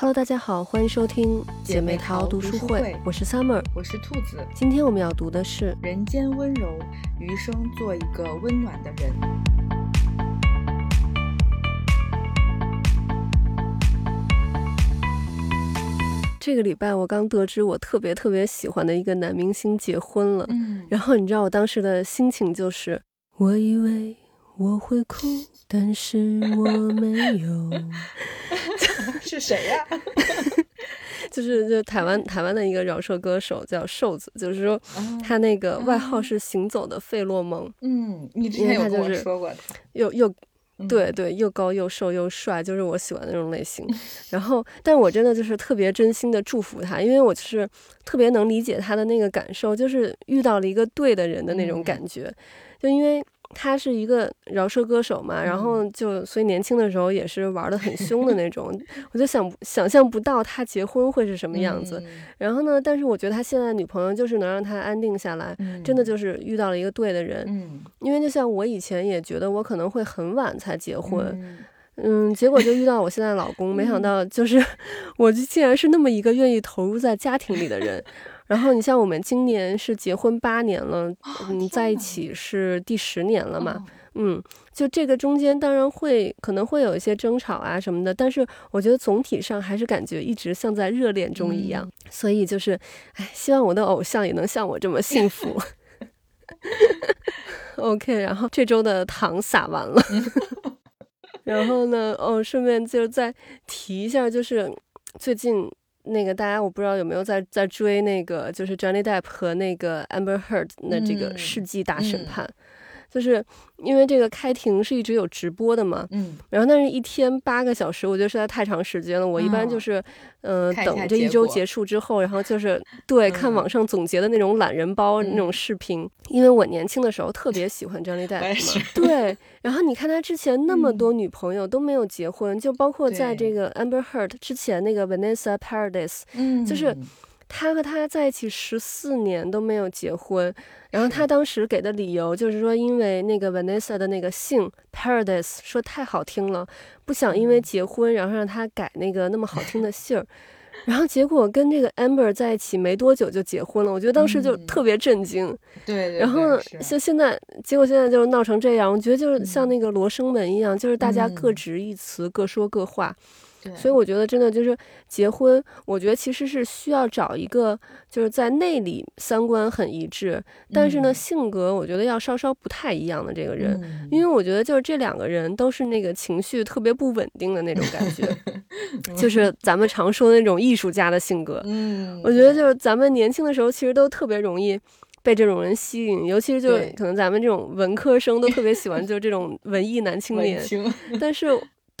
Hello，大家好，欢迎收听姐妹淘读书会，我是 Summer，我是兔子。今天我们要读的是《人间温柔，余生做一个温暖的人》。这个礼拜我刚得知我特别特别喜欢的一个男明星结婚了，嗯，然后你知道我当时的心情就是，我以为我会哭，但是我没有。是谁呀？就是就台湾台湾的一个饶舌歌手叫瘦子，就是说他那个外号是行走的费洛蒙。嗯，你之前有跟我说过他，又又对对，又高又瘦又帅，就是我喜欢的那种类型。然后，但我真的就是特别真心的祝福他，因为我就是特别能理解他的那个感受，就是遇到了一个对的人的那种感觉，就因为。他是一个饶舌歌手嘛，然后就所以年轻的时候也是玩的很凶的那种，我就想想象不到他结婚会是什么样子。然后呢，但是我觉得他现在女朋友就是能让他安定下来，真的就是遇到了一个对的人。嗯，因为就像我以前也觉得我可能会很晚才结婚，嗯，结果就遇到我现在老公，没想到就是 我竟然是那么一个愿意投入在家庭里的人。然后你像我们今年是结婚八年了，嗯，在一起是第十年了嘛，嗯，就这个中间当然会可能会有一些争吵啊什么的，但是我觉得总体上还是感觉一直像在热恋中一样，所以就是，哎，希望我的偶像也能像我这么幸福。OK，然后这周的糖撒完了，然后呢，哦，顺便就再提一下，就是最近。那个大家我不知道有没有在在追那个，就是 Johnny Depp 和那个 Amber Heard 的这个世纪大审判。就是因为这个开庭是一直有直播的嘛，嗯，然后但是一天八个小时，我觉得实在太长时间了。我一般就是，嗯，等这一周结束之后，然后就是对看网上总结的那种懒人包那种视频。因为我年轻的时候特别喜欢 Johnny 对。然后你看他之前那么多女朋友都没有结婚，就包括在这个 Amber Heard 之前那个 Vanessa Paradis，嗯，就是。他和他在一起十四年都没有结婚，然后他当时给的理由就是说，因为那个 Vanessa 的那个姓 Paradise 说太好听了，不想因为结婚然后让他改那个那么好听的姓儿，然后结果跟这个 Amber 在一起没多久就结婚了，我觉得当时就特别震惊。对，然后像现在，结果现在就闹成这样，我觉得就是像那个罗生门一样，就是大家各执一词，各说各话。所以我觉得真的就是结婚，我觉得其实是需要找一个就是在内里三观很一致，但是呢性格我觉得要稍稍不太一样的这个人，因为我觉得就是这两个人都是那个情绪特别不稳定的那种感觉，就是咱们常说的那种艺术家的性格。嗯，我觉得就是咱们年轻的时候其实都特别容易被这种人吸引，尤其是就是可能咱们这种文科生都特别喜欢就这种文艺男青年，但是。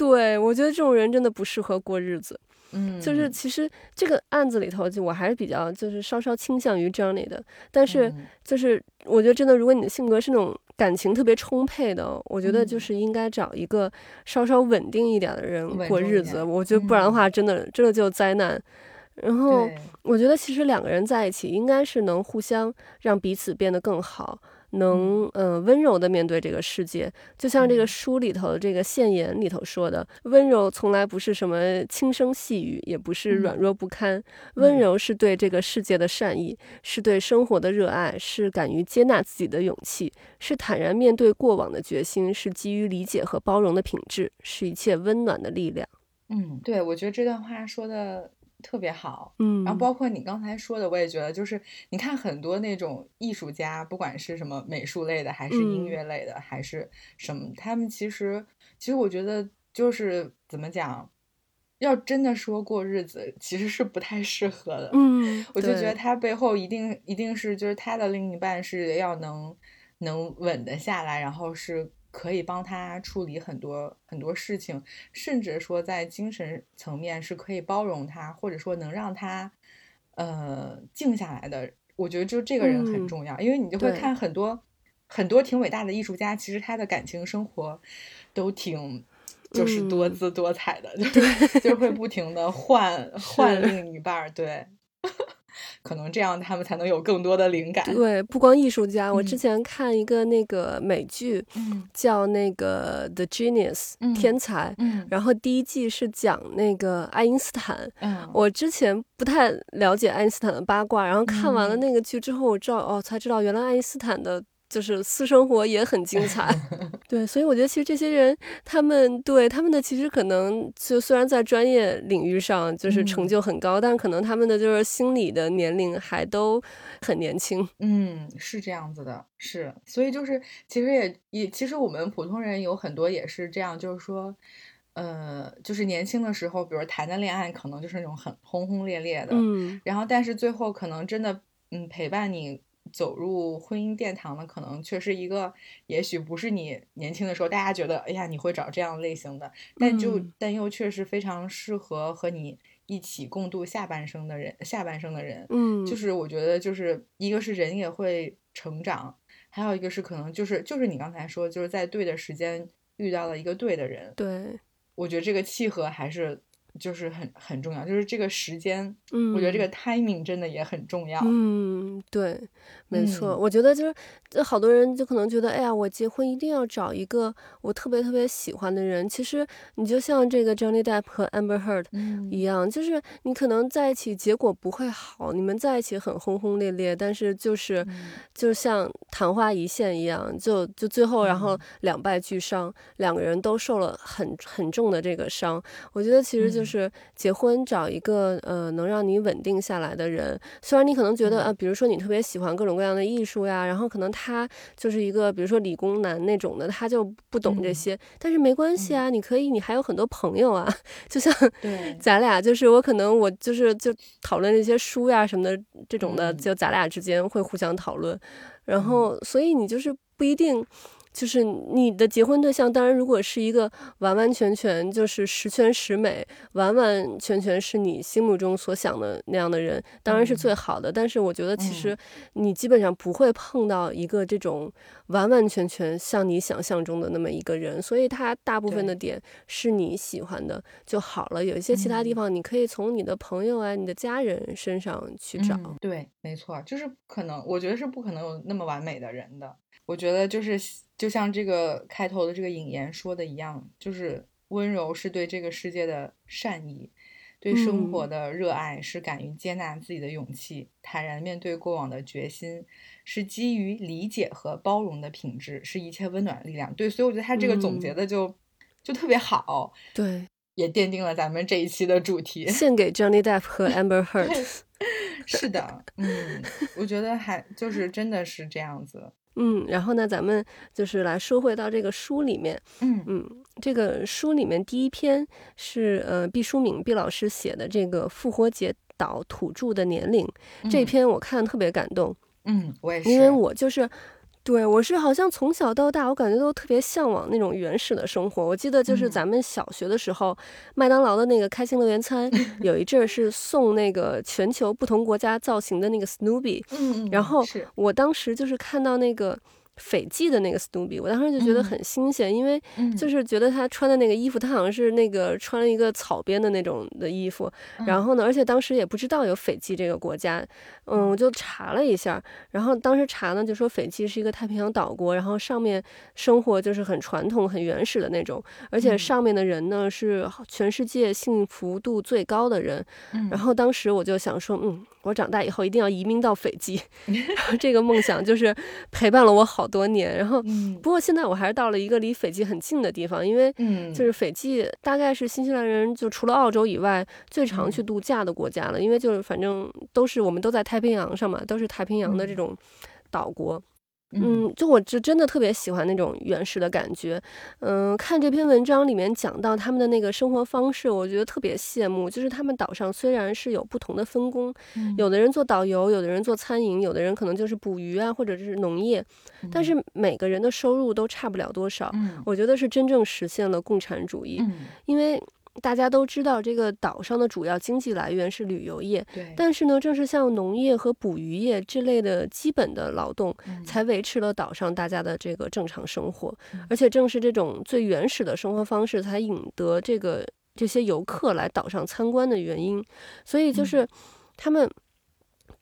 对，我觉得这种人真的不适合过日子。嗯，就是其实这个案子里头，就我还是比较就是稍稍倾向于 Johnny 的。但是就是我觉得真的，如果你的性格是那种感情特别充沛的，我觉得就是应该找一个稍稍稳定一点的人过日子。我觉得不然的话，真的真的就灾难。然后我觉得其实两个人在一起，应该是能互相让彼此变得更好。能呃温柔的面对这个世界，就像这个书里头这个现言里头说的，温柔从来不是什么轻声细语，也不是软弱不堪，温柔是对这个世界的善意，是对生活的热爱，是敢于接纳自己的勇气，是坦然面对过往的决心，是基于理解和包容的品质，是一切温暖的力量。嗯，对，我觉得这段话说的。特别好，嗯，然后包括你刚才说的，我也觉得，就是你看很多那种艺术家，不管是什么美术类的，还是音乐类的，还是什么，他们其实，其实我觉得就是怎么讲，要真的说过日子，其实是不太适合的，嗯，我就觉得他背后一定一定是就是他的另一半是要能能稳得下来，然后是。可以帮他处理很多很多事情，甚至说在精神层面是可以包容他，或者说能让他呃静下来的。我觉得就这个人很重要，因为你就会看很多很多挺伟大的艺术家，其实他的感情生活都挺就是多姿多彩的，就就会不停的换 换另一半儿。对，可能这样他们才能有更多的灵感。对，不光艺术家，我之前看一个那个美剧，叫那个《The Genius》天才，然后第一季是讲那个爱因斯坦。我之前不太了解爱因斯坦的八卦，然后看完了那个剧之后，我知道哦，才知道原来爱因斯坦的。就是私生活也很精彩，对，所以我觉得其实这些人，他们对他们的其实可能就虽然在专业领域上就是成就很高，但可能他们的就是心理的年龄还都很年轻。嗯，是这样子的，是，所以就是其实也也其实我们普通人有很多也是这样，就是说，呃，就是年轻的时候，比如谈的恋爱可能就是那种很轰轰烈烈的，嗯，然后但是最后可能真的嗯陪伴你。走入婚姻殿堂的可能却是一个，也许不是你年轻的时候大家觉得，哎呀，你会找这样类型的，但就但又确实非常适合和你一起共度下半生的人，下半生的人，嗯，就是我觉得就是一个是人也会成长，还有一个是可能就是就是你刚才说就是在对的时间遇到了一个对的人，对，我觉得这个契合还是。就是很很重要，就是这个时间，嗯，我觉得这个 timing 真的也很重要。嗯，对，没错，我觉得就是，就好多人就可能觉得，哎呀，我结婚一定要找一个我特别特别喜欢的人。其实你就像这个 Johnny Depp 和 Amber Heard 一样，就是你可能在一起结果不会好，你们在一起很轰轰烈烈，但是就是就像昙花一现一样，就就最后然后两败俱伤，两个人都受了很很重的这个伤。我觉得其实就。就是结婚找一个呃能让你稳定下来的人，虽然你可能觉得啊，比如说你特别喜欢各种各样的艺术呀，然后可能他就是一个比如说理工男那种的，他就不懂这些，但是没关系啊，你可以，你还有很多朋友啊，就像咱俩就是我可能我就是就讨论那些书呀什么的这种的，就咱俩之间会互相讨论，然后所以你就是不一定。就是你的结婚对象，当然如果是一个完完全全就是十全十美，完完全全是你心目中所想的那样的人，当然是最好的。但是我觉得其实你基本上不会碰到一个这种完完全全像你想象中的那么一个人，所以他大部分的点是你喜欢的就好了。有一些其他地方你可以从你的朋友啊、你的家人身上去找。对，没错，就是可能我觉得是不可能有那么完美的人的。我觉得就是。就像这个开头的这个引言说的一样，就是温柔是对这个世界的善意，对生活的热爱是敢于接纳自己的勇气，坦然面对过往的决心，是基于理解和包容的品质，是一切温暖的力量。对，所以我觉得他这个总结的就就特别好，对，也奠定了咱们这一期的主题，献给 Johnny Depp 和 Amber Heard。是的，嗯，我觉得还就是真的是这样子。嗯，然后呢，咱们就是来说回到这个书里面。嗯嗯，这个书里面第一篇是呃毕淑敏毕老师写的这个《复活节岛土著的年龄》这篇，我看特别感动。嗯，我也是，因为我就是。对，我是好像从小到大，我感觉都特别向往那种原始的生活。我记得就是咱们小学的时候，麦当劳的那个开心乐园餐，有一阵儿是送那个全球不同国家造型的那个 Snoopy，嗯嗯，然后我当时就是看到那个。斐济的那个 Snoopy，我当时就觉得很新鲜，因为就是觉得他穿的那个衣服，他好像是那个穿了一个草编的那种的衣服。然后呢，而且当时也不知道有斐济这个国家，嗯，我就查了一下。然后当时查呢，就说斐济是一个太平洋岛国，然后上面生活就是很传统、很原始的那种，而且上面的人呢是全世界幸福度最高的人。然后当时我就想说，嗯，我长大以后一定要移民到斐济，这个梦想就是陪伴了我好。多年，然后，不过现在我还是到了一个离斐济很近的地方，因为，就是斐济大概是新西兰人就除了澳洲以外最常去度假的国家了，因为就是反正都是我们都在太平洋上嘛，都是太平洋的这种岛国。嗯，就我就真的特别喜欢那种原始的感觉。嗯，看这篇文章里面讲到他们的那个生活方式，我觉得特别羡慕。就是他们岛上虽然是有不同的分工，有的人做导游，有的人做餐饮，有的人可能就是捕鱼啊，或者是农业，但是每个人的收入都差不了多少。我觉得是真正实现了共产主义，因为。大家都知道，这个岛上的主要经济来源是旅游业。对。但是呢，正是像农业和捕鱼业这类的基本的劳动，才维持了岛上大家的这个正常生活。而且正是这种最原始的生活方式，才引得这个这些游客来岛上参观的原因。所以就是他们。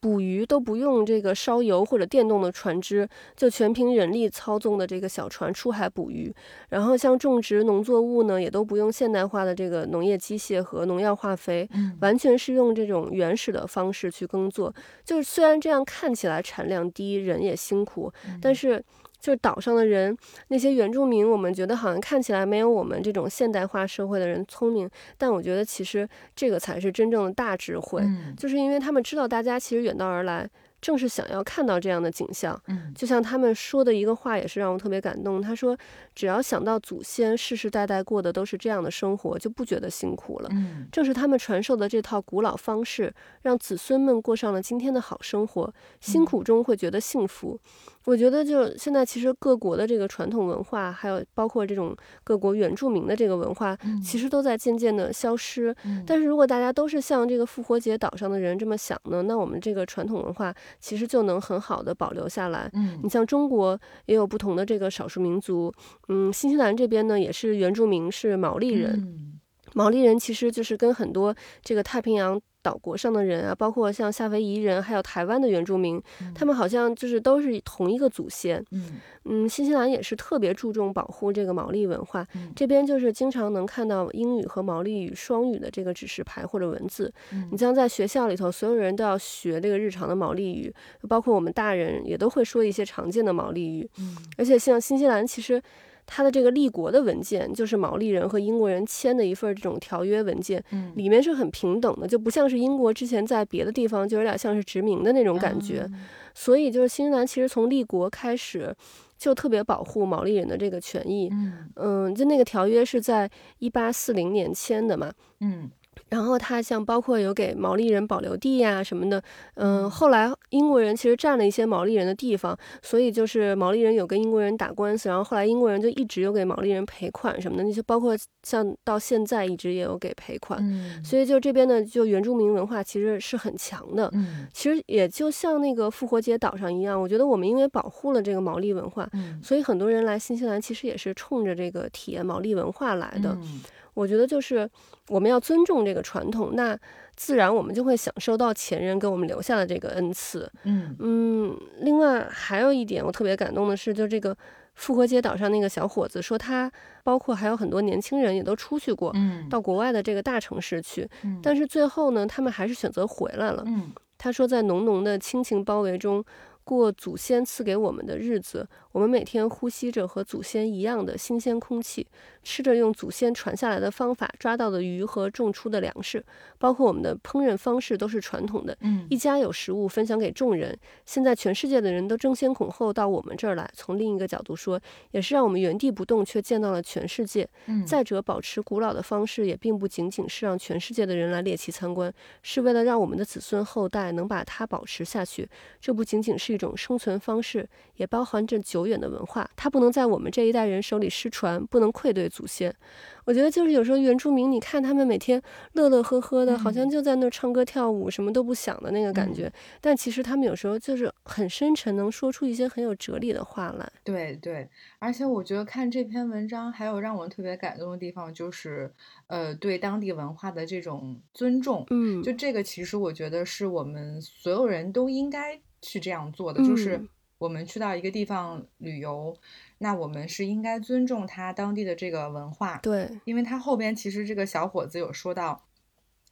捕鱼都不用这个烧油或者电动的船只，就全凭人力操纵的这个小船出海捕鱼。然后像种植农作物呢，也都不用现代化的这个农业机械和农药化肥，完全是用这种原始的方式去耕作。就是虽然这样看起来产量低，人也辛苦，但是。就是岛上的人，那些原住民，我们觉得好像看起来没有我们这种现代化社会的人聪明，但我觉得其实这个才是真正的大智慧，就是因为他们知道大家其实远道而来。正是想要看到这样的景象，嗯，就像他们说的一个话，也是让我特别感动。他说：“只要想到祖先世世代代过的都是这样的生活，就不觉得辛苦了。”嗯，正是他们传授的这套古老方式，让子孙们过上了今天的好生活，辛苦中会觉得幸福。我觉得，就现在其实各国的这个传统文化，还有包括这种各国原住民的这个文化，其实都在渐渐的消失。但是如果大家都是像这个复活节岛上的人这么想呢，那我们这个传统文化。其实就能很好的保留下来。嗯，你像中国也有不同的这个少数民族，嗯，新西兰这边呢也是原住民是毛利人，毛利人其实就是跟很多这个太平洋。岛国上的人啊，包括像夏威夷人，还有台湾的原住民，他们好像就是都是同一个祖先。嗯嗯，新西兰也是特别注重保护这个毛利文化，这边就是经常能看到英语和毛利语双语的这个指示牌或者文字。你像在学校里头，所有人都要学这个日常的毛利语，包括我们大人也都会说一些常见的毛利语。嗯，而且像新西兰其实。他的这个立国的文件，就是毛利人和英国人签的一份这种条约文件，嗯，里面是很平等的，就不像是英国之前在别的地方就有点像是殖民的那种感觉。所以就是新西兰其实从立国开始就特别保护毛利人的这个权益。嗯嗯，就那个条约是在一八四零年签的嘛。嗯。然后他像包括有给毛利人保留地呀什么的，嗯，后来英国人其实占了一些毛利人的地方，所以就是毛利人有跟英国人打官司，然后后来英国人就一直有给毛利人赔款什么的，那些包括像到现在一直也有给赔款，所以就这边的就原住民文化其实是很强的，嗯，其实也就像那个复活节岛上一样，我觉得我们因为保护了这个毛利文化，所以很多人来新西兰其实也是冲着这个体验毛利文化来的。我觉得就是我们要尊重这个传统，那自然我们就会享受到前人给我们留下的这个恩赐。嗯嗯，另外还有一点我特别感动的是，就这个复活节岛上那个小伙子说，他包括还有很多年轻人也都出去过，嗯，到国外的这个大城市去，但是最后呢，他们还是选择回来了。嗯，他说在浓浓的亲情包围中。过祖先赐给我们的日子，我们每天呼吸着和祖先一样的新鲜空气，吃着用祖先传下来的方法抓到的鱼和种出的粮食，包括我们的烹饪方式都是传统的。嗯，一家有食物分享给众人。现在全世界的人都争先恐后到我们这儿来。从另一个角度说，也是让我们原地不动，却见到了全世界。嗯，再者，保持古老的方式也并不仅仅是让全世界的人来猎奇参观，是为了让我们的子孙后代能把它保持下去。这不仅仅是一种生存方。方式也包含着久远的文化，它不能在我们这一代人手里失传，不能愧对祖先。我觉得就是有时候原住民，你看他们每天乐乐呵呵的，好像就在那儿唱歌跳舞，什么都不想的那个感觉。但其实他们有时候就是很深沉，能说出一些很有哲理的话来。对对，而且我觉得看这篇文章，还有让我特别感动的地方，就是呃，对当地文化的这种尊重。嗯，就这个，其实我觉得是我们所有人都应该去这样做的，就是。我们去到一个地方旅游，那我们是应该尊重他当地的这个文化。对，因为他后边其实这个小伙子有说到，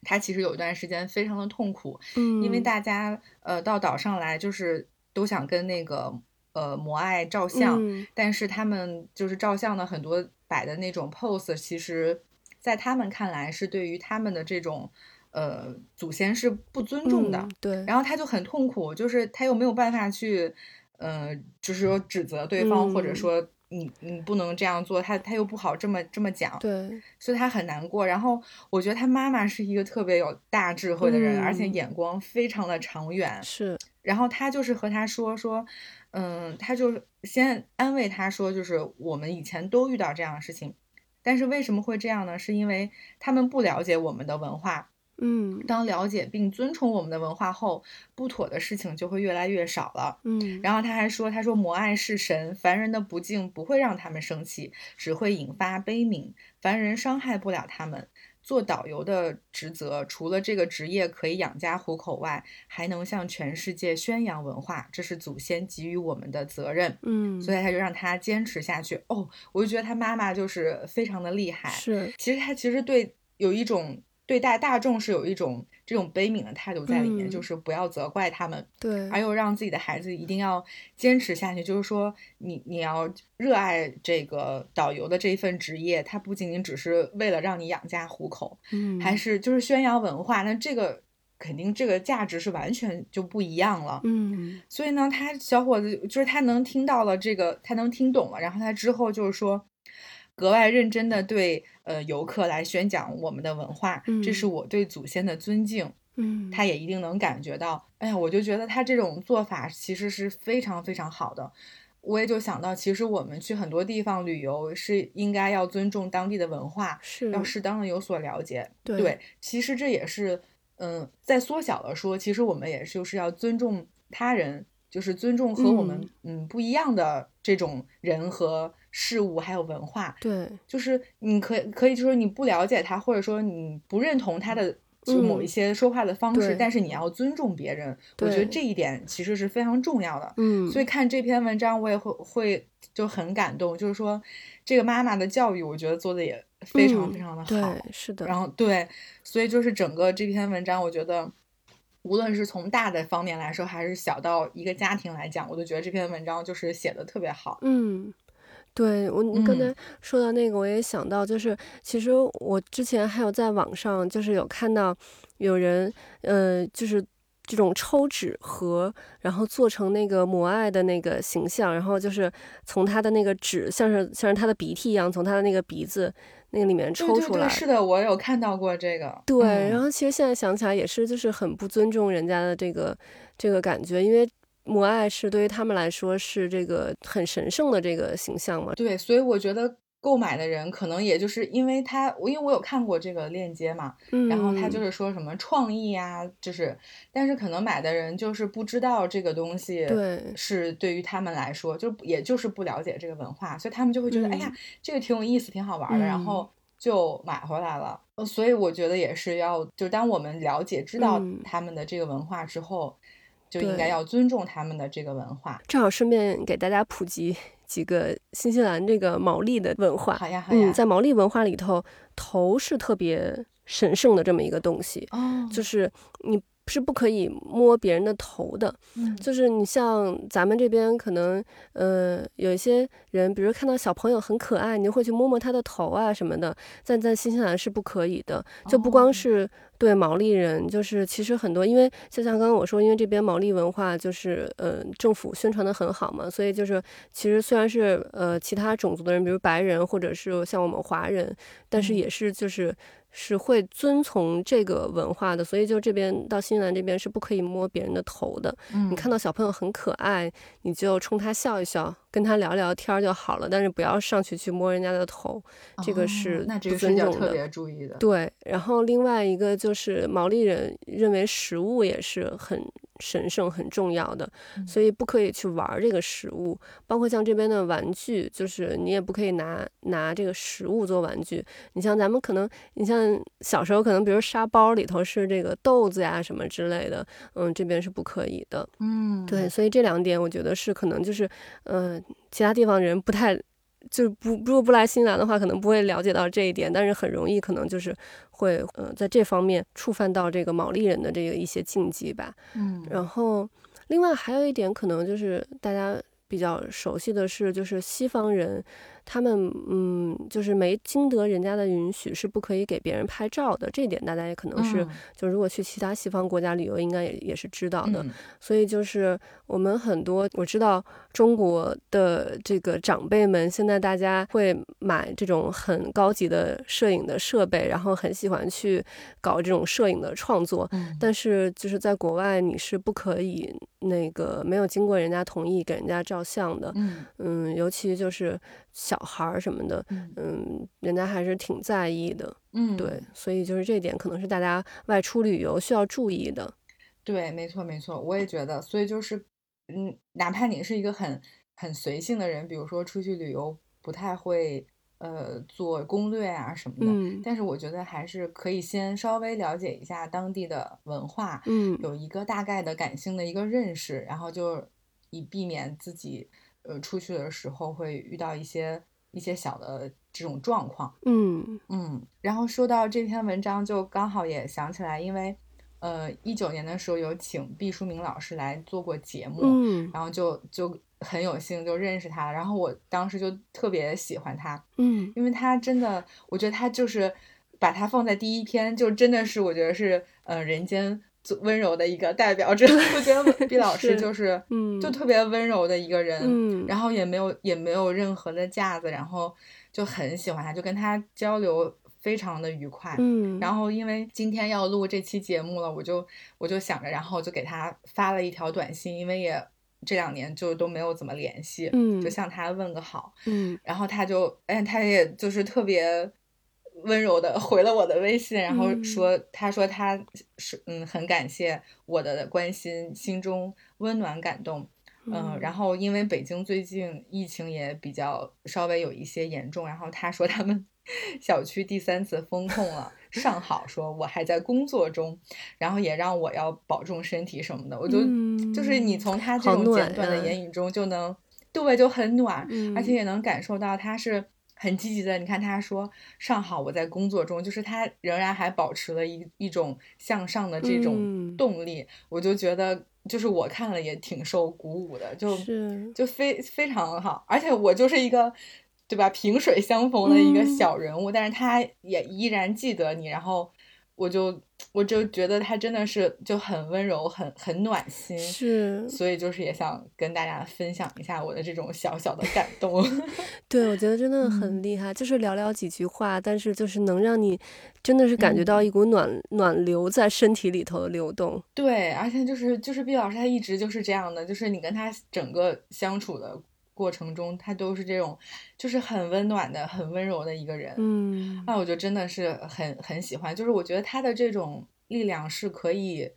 他其实有一段时间非常的痛苦，嗯，因为大家呃到岛上来就是都想跟那个呃摩艾照相，但是他们就是照相的很多摆的那种 pose，其实在他们看来是对于他们的这种呃祖先是不尊重的。对，然后他就很痛苦，就是他又没有办法去。嗯，就是说指责对方，或者说你你不能这样做，他他又不好这么这么讲，对，所以他很难过。然后我觉得他妈妈是一个特别有大智慧的人，而且眼光非常的长远。是，然后他就是和他说说，嗯，他就先安慰他说，就是我们以前都遇到这样的事情，但是为什么会这样呢？是因为他们不了解我们的文化。嗯，当了解并尊崇我们的文化后，不妥的事情就会越来越少了。嗯，然后他还说，他说摩爱是神，凡人的不敬不会让他们生气，只会引发悲悯。凡人伤害不了他们，做导游的职责，除了这个职业可以养家糊口外，还能向全世界宣扬文化，这是祖先给予我们的责任。嗯，所以他就让他坚持下去。哦，我就觉得他妈妈就是非常的厉害。是，其实他其实对有一种。对待大众是有一种这种悲悯的态度在里面，就是不要责怪他们，对，而又让自己的孩子一定要坚持下去。就是说，你你要热爱这个导游的这一份职业，它不仅仅只是为了让你养家糊口，嗯，还是就是宣扬文化。那这个肯定这个价值是完全就不一样了，嗯。所以呢，他小伙子就是他能听到了这个，他能听懂了，然后他之后就是说。格外认真的对呃游客来宣讲我们的文化，这是我对祖先的尊敬。嗯，他也一定能感觉到。哎呀，我就觉得他这种做法其实是非常非常好的。我也就想到，其实我们去很多地方旅游是应该要尊重当地的文化，是要适当的有所了解。对，其实这也是嗯，在缩小了说，其实我们也就是要尊重他人，就是尊重和我们嗯不一样的这种人和。事物还有文化，对，就是你可可以，就是你不了解他，或者说你不认同他的就某一些说话的方式，但是你要尊重别人。我觉得这一点其实是非常重要的。嗯，所以看这篇文章，我也会会就很感动，就是说这个妈妈的教育，我觉得做的也非常非常的好。是的。然后对，所以就是整个这篇文章，我觉得无论是从大的方面来说，还是小到一个家庭来讲，我都觉得这篇文章就是写的特别好。嗯。对我，你刚才说到那个，我也想到，就是其实我之前还有在网上，就是有看到有人，呃，就是这种抽纸盒，然后做成那个母爱的那个形象，然后就是从他的那个纸，像是像是他的鼻涕一样，从他的那个鼻子那个里面抽出来。是的，我有看到过这个。对，然后其实现在想起来也是，就是很不尊重人家的这个这个感觉，因为。母爱是对于他们来说是这个很神圣的这个形象嘛？对，所以我觉得购买的人可能也就是因为他，我因为我有看过这个链接嘛，然后他就是说什么创意啊，就是，但是可能买的人就是不知道这个东西，对，是对于他们来说，就也就是不了解这个文化，所以他们就会觉得，哎呀，这个挺有意思，挺好玩的，然后就买回来了。所以我觉得也是要，就当我们了解、知道他们的这个文化之后。就应该要尊重他们的这个文化。正好顺便给大家普及几个新西兰这个毛利的文化。好呀，好呀。嗯，在毛利文化里头，头是特别神圣的这么一个东西。哦，就是你。是不可以摸别人的头的，就是你像咱们这边可能，呃，有一些人，比如看到小朋友很可爱，你就会去摸摸他的头啊什么的，但在新西兰是不可以的，就不光是对毛利人，就是其实很多，因为就像刚刚我说，因为这边毛利文化就是呃政府宣传的很好嘛，所以就是其实虽然是呃其他种族的人，比如白人或者是像我们华人，但是也是就是。是会遵从这个文化的，所以就这边到新西兰这边是不可以摸别人的头的。嗯，你看到小朋友很可爱，你就冲他笑一笑，跟他聊聊天就好了，但是不要上去去摸人家的头，这个是不尊重的。特别注意的。对，然后另外一个就是毛利人认为食物也是很。神圣很重要的，所以不可以去玩这个食物，包括像这边的玩具，就是你也不可以拿拿这个食物做玩具。你像咱们可能，你像小时候可能，比如沙包里头是这个豆子呀什么之类的，嗯，这边是不可以的。嗯，对，所以这两点我觉得是可能就是，呃，其他地方人不太。就是不如果不来新西兰的话，可能不会了解到这一点，但是很容易可能就是会呃在这方面触犯到这个毛利人的这个一些禁忌吧。嗯，然后另外还有一点可能就是大家比较熟悉的是，就是西方人。他们嗯，就是没经得人家的允许，是不可以给别人拍照的。这点大家也可能是，就如果去其他西方国家旅游，应该也也是知道的。所以就是我们很多，我知道中国的这个长辈们，现在大家会买这种很高级的摄影的设备，然后很喜欢去搞这种摄影的创作。但是就是在国外，你是不可以那个没有经过人家同意给人家照相的。嗯嗯，尤其就是小。孩儿什么的，嗯，人家还是挺在意的，嗯，对，所以就是这点可能是大家外出旅游需要注意的。对，没错，没错，我也觉得，所以就是，嗯，哪怕你是一个很很随性的人，比如说出去旅游不太会呃做攻略啊什么的。嗯但是我觉得还是可以先稍微了解一下当地的文化，嗯有一个大概的感性的一个认识，然后就以避免自己呃出去的时候会遇到一些一些小的这种状况。嗯。嗯，然后说到这篇文章，就刚好也想起来，因为呃一九年的时候有请毕淑敏老师来做过节目，嗯。然后就就很有幸就认识他了，然后我当时就特别喜欢他，嗯。因为他真的，我觉得他就是把他放在第一篇，就真的是我觉得是呃人间最温柔的一个代表者。我觉得 毕老师就是嗯就特别温柔的一个人，嗯然后也没有也没有任何的架子，然后就很喜欢他，就跟他交流非常的愉快。嗯，然后因为今天要录这期节目了，我就我就想着，然后就给他发了一条短信，因为也这两年就都没有怎么联系，嗯就向他问个好。嗯然后他就，哎，他也就是特别温柔的回了我的微信，然后嗯。说，他说他是嗯很感谢我的关心，心中温暖感动。嗯，然后因为北京最近疫情也比较稍微有一些严重，然后他说他们 小区第三次封控了，尚好，说我还在工作中，然后也让我要保重身体什么的，我就、就是你从他这种简短的言语中就能，对，就很暖，嗯。而且也能感受到他是很积极的。你看他说上好我在工作中，就是他仍然还保持了一一种向上的这种嗯动力，我就觉得就是我看了也挺受鼓舞的，就是就非非常好。而且我就是一个对吧萍水相逢的一个嗯小人物，但是他也依然记得你，然后我就我就觉得他真的是就很温柔，很很暖心。是，所以就是也想跟大家分享一下我的这种小小的感动。对，我觉得真的嗯很厉害，就是寥寥几句话，但是就是能让你真的是感觉到嗯一股暖、暖流在身体里头的流动。对，而且就是就是毕老师他一直就是这样的，就是你跟他整个相处的过程中，他都是这种就是很温暖的、很温柔的一个人。嗯那我就真的是很很喜欢，就是我觉得他的这种力量是可以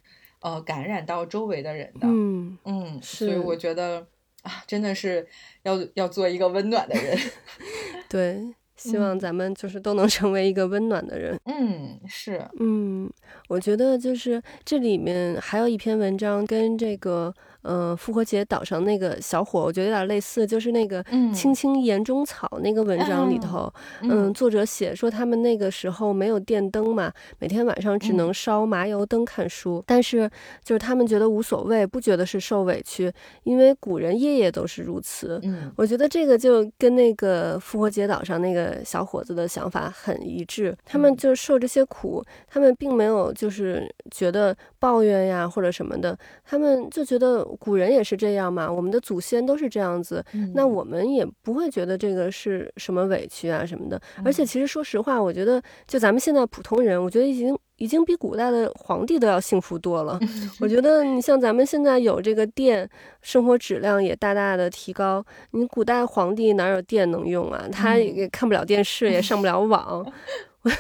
呃感染到周围的人的。嗯，嗯，所以我觉得啊，真的是要要做一个温暖的人。对，希望咱们就是都能成为一个温暖的人。嗯，是，嗯，我觉得就是这里面还有一篇文章跟这个呃复活节岛上那个小伙，我觉得有点类似，就是那个嗯。青青岩中草那个文章里嗯头，嗯，作者写说他们那个时候没有电灯嘛，每天晚上只能烧麻油灯看书，但是就是他们觉得无所谓，不觉得是受委屈，因为古人夜夜都是如此。嗯。我觉得这个就跟那个复活节岛上那个小伙子的想法很一致。他们嗯。就受这些苦，他们并没有就是觉得抱怨呀或者什么的，他们就觉得古人也是这样嘛，我们的祖先都是这样子，嗯那我们也不会觉得这个是什么委屈啊什么的。而且嗯其实说实话，我觉得就咱们现在普通人，我觉得已经已经比古代的皇帝都要幸福多了。我觉得你像咱们现在有这个电，生活质量也大大的提高。你古代皇帝哪有电能用啊？他嗯也看不了电视，也上不了 网。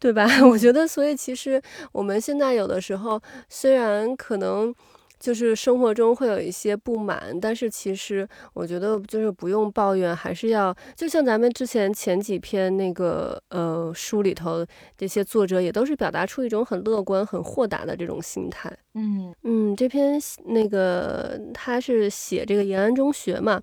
对吧？我觉得，所以其实我们现在有的时候，虽然可能就是生活中会有一些不满，但是其实我觉得就是不用抱怨，还是要就像咱们之前前几篇那个呃书里头这些作者也都是表达出一种很乐观、很豁达的这种心态。嗯嗯，这篇那个他是写这个延安中学嘛。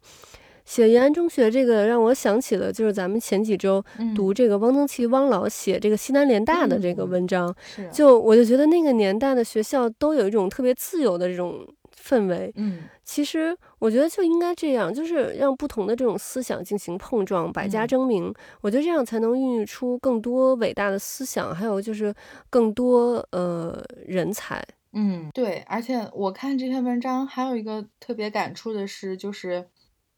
写延安中学这个让我想起了，就是咱们前几周嗯读这个汪曾祺汪老写这个西南联大的这个嗯文章，是就我就觉得那个年代的学校都有一种特别自由的这种氛围。嗯其实我觉得就应该这样，就是让不同的这种思想进行碰撞，百家嗯争鸣。我觉得这样才能孕育出更多伟大的思想，还有就是更多呃人才。嗯，对，而且我看这篇文章还有一个特别感触的是，就是，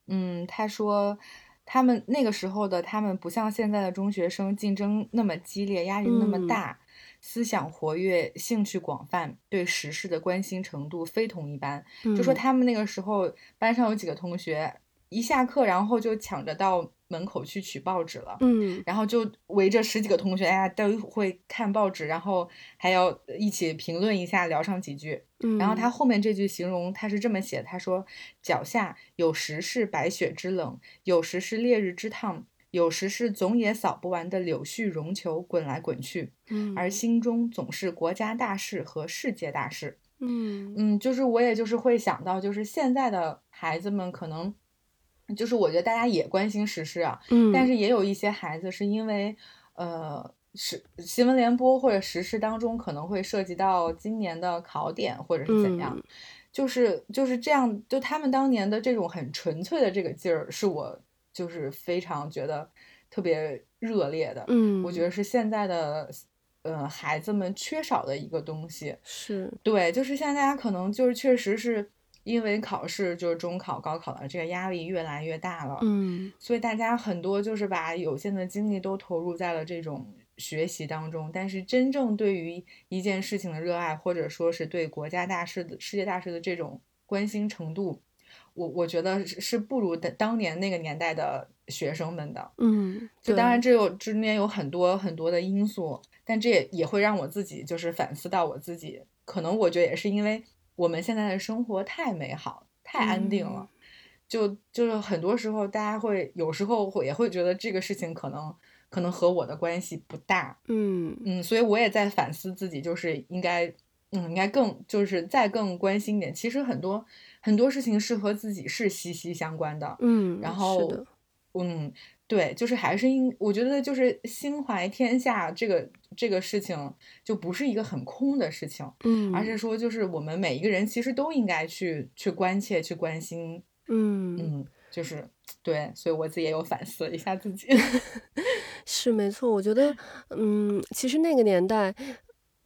嗯，他说他们那个时候的他们不像现在的中学生竞争那么激烈，压力那么嗯大，思想活跃，兴趣广泛，对时事的关心程度非同一般。就说嗯他们那个时候班上有几个同学一下课，然后就抢着到门口去取报纸了。嗯然后就围着十几个同学，哎呀，都会看报纸，然后还要一起评论一下，聊上几句。嗯，然后他后面这句形容他是这么写，他说：“脚下有时是白雪之冷，有时是烈日之烫，有时是总也扫不完的柳絮绒球滚来滚去，嗯，而心中总是国家大事和世界大事。嗯嗯，就是我也就是会想到，就是现在的孩子们可能，就是我觉得大家也关心时事啊，嗯，但是也有一些孩子是因为，呃，是新闻联播或者时事当中可能会涉及到今年的考点或者是怎样，嗯。就是就是这样，就他们当年的这种很纯粹的这个劲儿，是我就是非常觉得特别热烈的，嗯，我觉得是现在的呃孩子们缺少的一个东西。是，对，就是现在大家可能就是确实是因为考试，就是中考、高考的这个压力越来越大了，嗯。所以大家很多就是把有限的精力都投入在了这种学习当中，但是真正对于一件事情的热爱，或者说是对国家大事的世界大事的这种关心程度，我我觉得是是不如的当年那个年代的学生们的。嗯，就当然这有中间有很多很多的因素，但这也也会让我自己就是反思到我自己，可能我觉得也是因为我们现在的生活太美好、太安定了，就就是很多时候大家会有时候会也会觉得这个事情可能可能和我的关系不大，嗯。嗯，所以我也在反思自己，就是应该嗯应该更就是再更关心一点，其实很多很多事情是和自己是息息相关的，嗯，然后，嗯，对，就是还是应，我觉得就是心怀天下这个这个事情，就不是一个很空的事情，嗯，而是说就是我们每一个人其实都应该去去关切、去关心，嗯。嗯，就是对，所以我自己也有反思一下自己，是没错，我觉得，嗯，其实那个年代，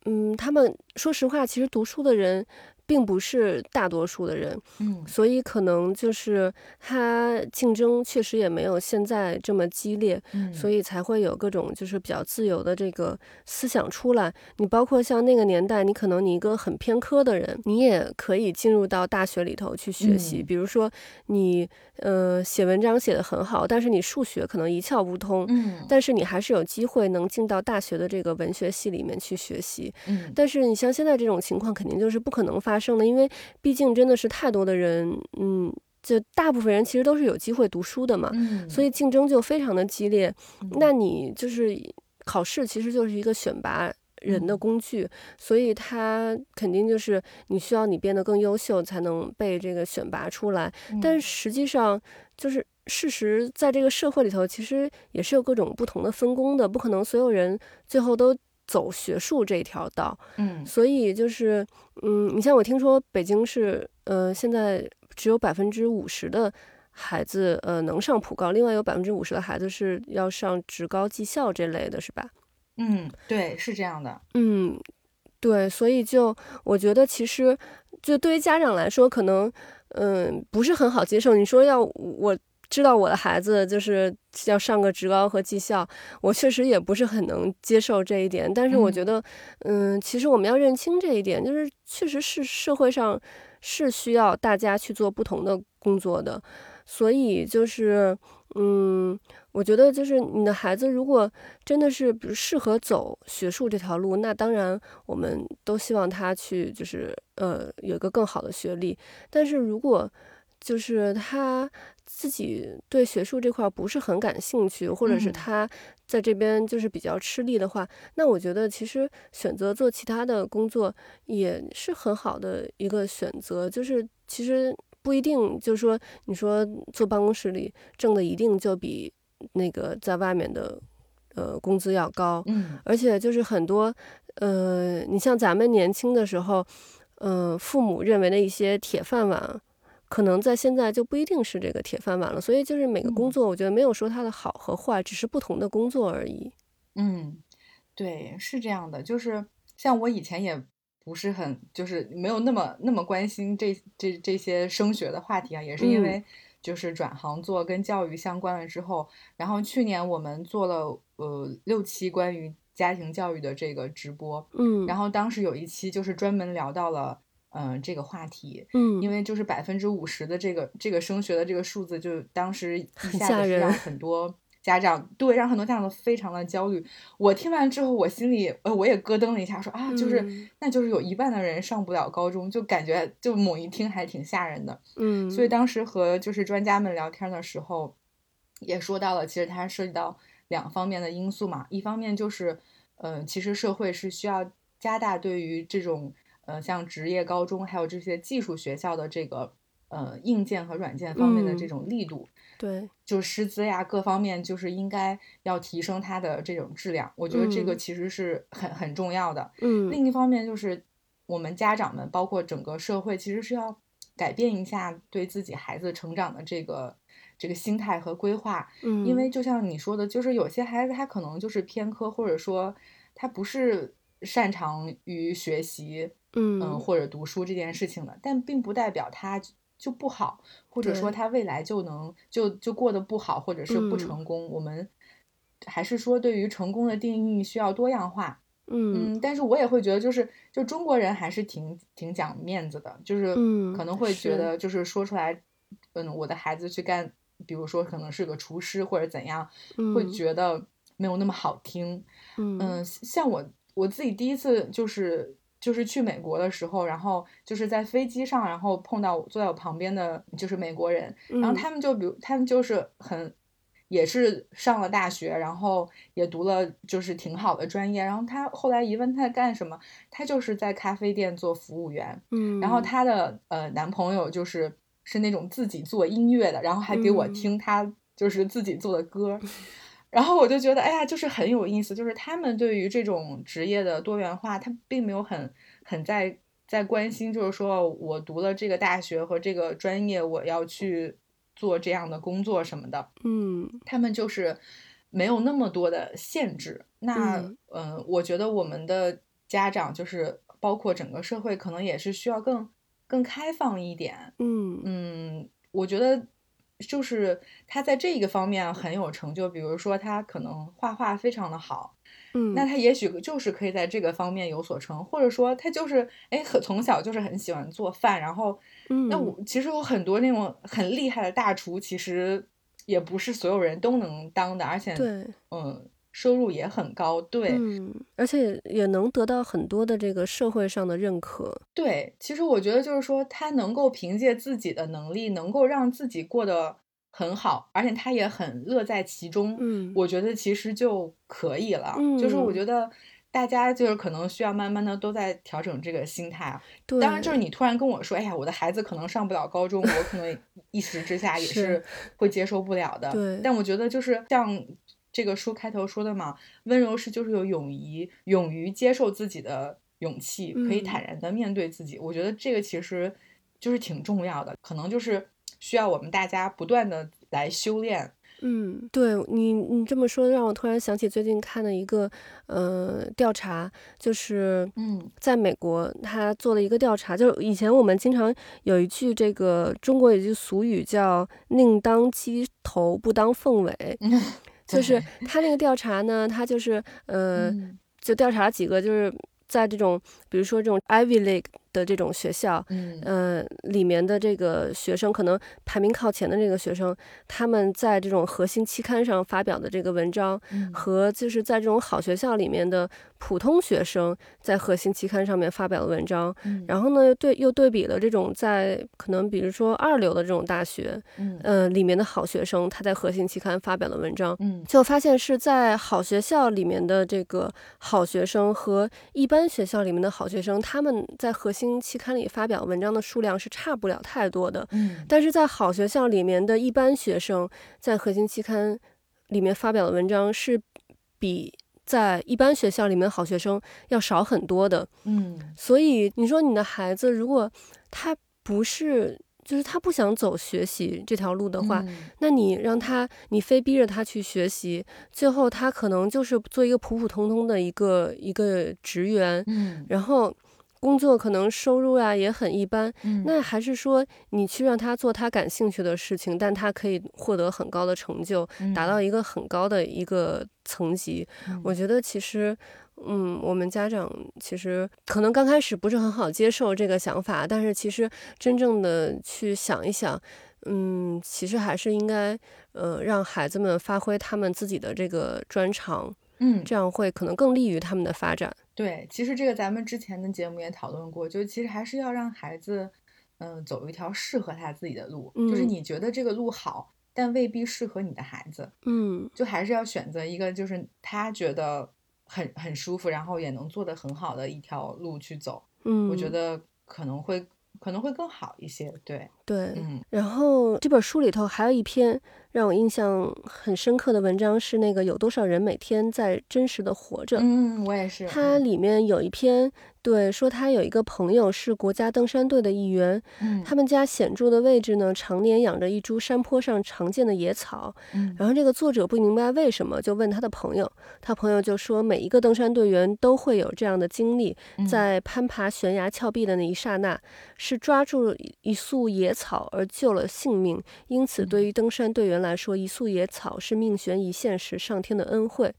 嗯，他们说实话，其实读书的人并不是大多数的人，嗯所以可能就是他竞争确实也没有现在这么激烈，嗯，所以才会有各种就是比较自由的这个思想出来。你包括像那个年代，你可能你一个很偏科的人，你也可以进入到大学里头去学习。嗯比如说你呃写文章写得很好，但是你数学可能一窍不通，嗯但是你还是有机会能进到大学的这个文学系里面去学习。嗯但是你像现在这种情况，肯定就是不可能发生的，因为毕竟真的是太多的人，嗯，就大部分人其实都是有机会读书的嘛，嗯，所以竞争就非常的激烈。嗯那你就是考试，其实就是一个选拔人的嗯工具，所以它肯定就是你需要你变得更优秀，才能被这个选拔出来。但嗯实际上，就是事实在这个社会里头，其实也是有各种不同的分工的，不可能所有人最后都走学术这条道。嗯所以就是，嗯，你像我听说北京是，呃，现在只有百分之五十的孩子，呃，能上普高，另外有百分之五十的孩子是要上职高技校这类的，是吧？嗯，对，是这样的，嗯，对，所以就我觉得其实就对于家长来说，可能嗯不是很好接受。你说要我知道我的孩子就是要上个职高和技校，我确实也不是很能接受这一点。但是我觉嗯得，嗯，其实我们要认清这一点，就是确实是社会上是需要大家去做不同的工作的，所以就是嗯。我觉得就是你的孩子，如果真的是比如适合走学术这条路，那当然我们都希望他去就是呃有一个更好的学历。但是如果就是他自己对学术这块不是很感兴趣，或者是嗯他在这边就是比较吃力的话，那我觉得其实选择做其他的工作也是很好的一个选择。就是其实不一定，就是说你说坐办公室里挣的一定就比那个在外面的呃工资要高，嗯而且就是很多呃，你像咱们年轻的时候，呃，父母认为的一些铁饭碗。可能在现在就不一定是这个铁饭碗了，所以就是每个工嗯。作，我觉得没有说它的好和坏，只是不同的工作而已。嗯，对，是这样的，就是像我以前也不是很，就是没有那么那么关心这这这些升学的话题啊，也是因嗯。为就是转行做跟教育相关了之后，然后去年我们做了呃六期关于家庭教育的这个直播，嗯，然后当时有一期就是专门聊到了嗯、呃这个话题，嗯，因为就是百分之五十的这个这个升学的这个数字，就当时一下子是让很多家长对让很多家长都非常的焦虑。我听完之后，我心里呃我也咯噔了一下，说啊，就是、嗯那就是有一半的人上不了高中，就感觉就猛一听还挺吓人的。嗯，所以当时和就是专家们聊天的时候。也说到了，其实它涉及到两方面的因素嘛，一方面就是，嗯，其实社会是需要加大对于这种，呃，像职业高中还有这些技术学校的这个，呃，硬件和软件方面的这种力度，对，就师资呀各方面，就是应该要提升它的这种质量，我觉得这个其实是很很重要的。嗯，另一方面就是我们家长们，包括整个社会，其实是要改变一下对自己孩子成长的这个。这个心态和规划，嗯，因为就像你说的，就是有些孩子他可能就是偏科，或者说他不是擅长于学习，嗯。或者读书这件事情的，但并不代表他就不好，或者说他未来就能就就过得不好，或者是不成功。我们还是说，对于成功的定义需要多样化，嗯。嗯，但是我也会觉得，就是就中国人还是挺挺讲面子的，就是可能会觉得，就是说出来，嗯，我的孩子去干。比如说，可能是个厨师或者怎样，会觉得没有那么好听。嗯，像我我自己第一次就是就是去美国的时候，然后就是在飞机上，然后碰到坐在我旁边的就是美国人，然后他们就比如他们就是很也是上了大学，然后也读了就是挺好的专业，然后他后来一问他干什么，他就是在咖啡店做服务员。嗯，然后他的呃男朋友就是。是那种自己做音乐的，然后还给我听他就是自己做的歌，然后我就觉得，哎呀，就是很有意思。就是他们对于这种职业的多元化，他并没有很很在在关心，就是说我读了这个大学和这个专业，我要去做这样的工作什么的。嗯，他们就是没有那么多的限制。那嗯，我觉得我们的家长就是包括整个社会，可能也是需要更。更开放一点，嗯嗯，我觉得就是他在这个方面很有成就，比如说他可能画画非常的好，嗯，那他也许就是可以在这个方面有所成，或者说他就是哎，很从小就是很喜欢做饭，然后，嗯那我其实有很多那种很厉害的大厨，其实也不是所有人都能当的，而且对，嗯。收入也很高，对，嗯，而且也能得到很多的这个社会上的认可。对，其实我觉得就是说，他能够凭借自己的能力，能够让自己过得很好，而且他也很乐在其中。嗯，我觉得其实就可以了。嗯，就是我觉得大家就是可能需要慢慢的都在调整这个心态。对，当然就是你突然跟我说，哎呀，我的孩子可能上不了高中，我可能一时之下也是会接受不了的。对，但我觉得就是像。这个书开头说的嘛，温柔是就是有勇于勇于接受自己的勇气，可以坦然的面对自己。我觉得这个其实就是挺重要的，可能就是需要我们大家不断的来修炼。嗯，对你你这么说，让我突然想起最近看的一个呃调查，就是嗯，在美国他做了一个调查，就是以前我们经常有一句这个中国有句俗语叫“宁当鸡头，不当凤尾 ”。就是他那个调查呢，他就是呃，就调查了几个，就是在这种，比如说这种 Ivy League 的这种学校，嗯，里面的这个学生，可能排名靠前的这个学生，他们在这种核心期刊上发表的这个文章，和就是在这种好学校里面的。普通学生在核心期刊上面发表的文章，然后呢，对又对比了这种在可能比如说二流的这种大学，嗯，里面的好学生他在核心期刊发表的文章，嗯，就发现是在好学校里面的这个好学生和一般学校里面的好学生，他们在核心期刊里发表文章的数量是差不了太多的，嗯，但是在好学校里面的一般学生在核心期刊里面发表的文章是比。在一般学校里面，好学生要少很多的。嗯，所以你说你的孩子，如果他不是，就是他不想走学习这条路的话，那你让他，你非逼着他去学习，最后他可能就是做一个普普通通的一个一个职员。嗯，然后。工作可能收入啊也很一般，那还是说你去让他做他感兴趣的事情，但他可以获得很高的成就，达到一个很高的一个层级。我觉得其实，嗯，我们家长其实可能刚开始不是很好接受这个想法，但是其实真正的去想一想，嗯，其实还是应该，呃，让孩子们发挥他们自己的这个专长，嗯，这样会可能更利于他们的发展。对，其实这个咱们之前的节目也讨论过，就其实还是要让孩子，嗯，走一条适合他自己的路。就是你觉得这个路好，但未必适合你的孩子。嗯，就还是要选择一个就是他觉得很很舒服，然后也能做得很好的一条路去走。嗯，我觉得可能会可能会更好一些。对对，嗯然后这本书里头还有一篇让我印象很深刻的文章，是那个有多少人每天在真实的活着。嗯，我也是。它里面有一篇，对，说他有一个朋友是国家登山队的一员，嗯他们家显著的位置呢，常年养着一株山坡上常见的野草。嗯然后这个作者不明白为什么，就问他的朋友，他朋友就说，每一个登山队员都会有这样的经历，嗯在攀爬悬崖峭壁的那一刹那，是抓住一束野草而救了性命。因此，对于登山队员来说，一束野草是命悬一线时上天的恩惠。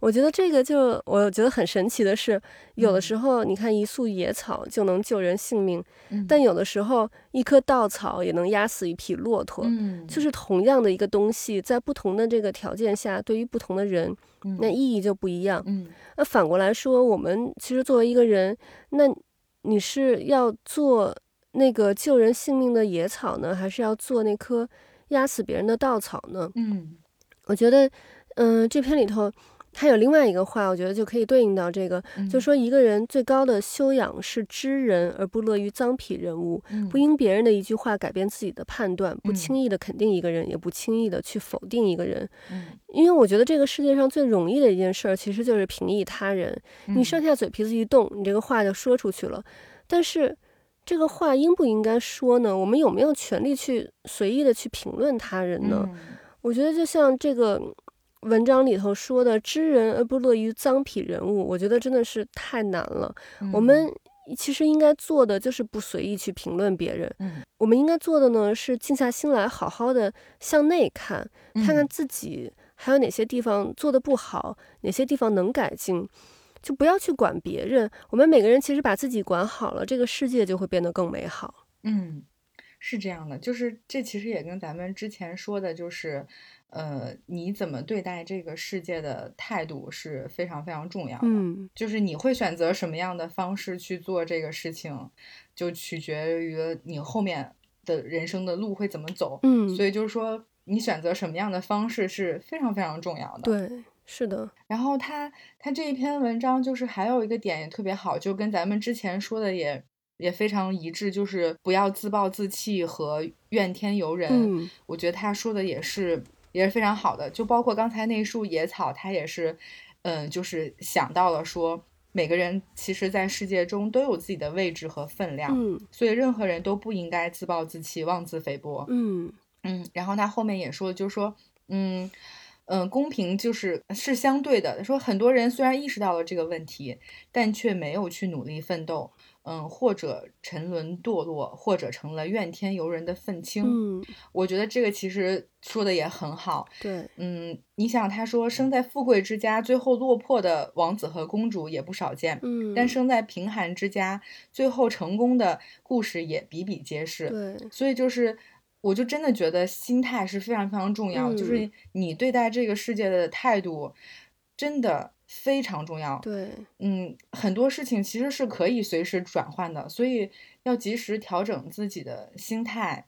我觉得这个就我觉得很神奇的是，有的时候你看一束野草就能救人性命，嗯但有的时候一棵稻草也能压死一匹骆驼。嗯就是同样的一个东西，在不同的这个条件下，对于不同的人，嗯那意义就不一样。嗯那反过来说，我们其实作为一个人，那你是要做那个救人性命的野草呢，还是要做那棵压死别人的稻草呢？嗯我觉得，嗯、这篇里头还有另外一个话，我觉得就可以对应到这个，嗯就说一个人最高的修养是知人，而不乐于脏痞人物，嗯不因别人的一句话改变自己的判断，不嗯轻易的肯定一个人，也不轻易的去否定一个人。嗯因为我觉得这个世界上最容易的一件事儿，其实就是评议他人。你嗯上下嘴皮子一动，你这个话就说出去了。但是这个话应不应该说呢？我们有没有权利去随意的去评论他人呢？嗯我觉得就像这个文章里头说的“知人而不乐于脏痞人物”，我觉得真的是太难了。我们其实应该做的就是不随意去评论别人，嗯我们应该做的呢是静下心来，好好的向内看，看看嗯自己还有哪些地方做的不好，哪些地方能改进。就不要去管别人，我们每个人其实把自己管好了，这个世界就会变得更美好。嗯，是这样的，就是这其实也跟咱们之前说的，就是，呃，你怎么对待这个世界的态度是非常非常重要的。嗯就是你会选择什么样的方式去做这个事情，就取决于你后面的人生的路会怎么走。嗯，所以就是说，你选择什么样的方式是非常非常重要的。。对，是的，然后他他这一篇文章就是还有一个点也特别好，就跟咱们之前说的也也非常一致，就是不要自暴自弃和怨天尤人。嗯我觉得他说的也是也是非常好的，就包括刚才那束野草，他也是，嗯，就是想到了说每个人其实，在世界中都有自己的位置和分量，嗯所以任何人都不应该自暴自弃、妄自菲薄。嗯嗯，然后他后面也说，就是说，嗯嗯，公平就是是相对的。说很多人虽然意识到了这个问题，但却没有去努力奋斗，嗯，或者沉沦堕落，或者成了怨天尤人的愤青。嗯，我觉得这个其实说的也很好。对，嗯，你想，他说生在富贵之家，最后落魄的王子和公主也不少见。嗯，但生在贫寒之家，最后成功的故事也比比皆是。对，所以就是，我就真的觉得心态是非常非常重要，嗯就是你对待这个世界的态度，真的非常重要。对，嗯，很多事情其实是可以随时转换的，所以要及时调整自己的心态。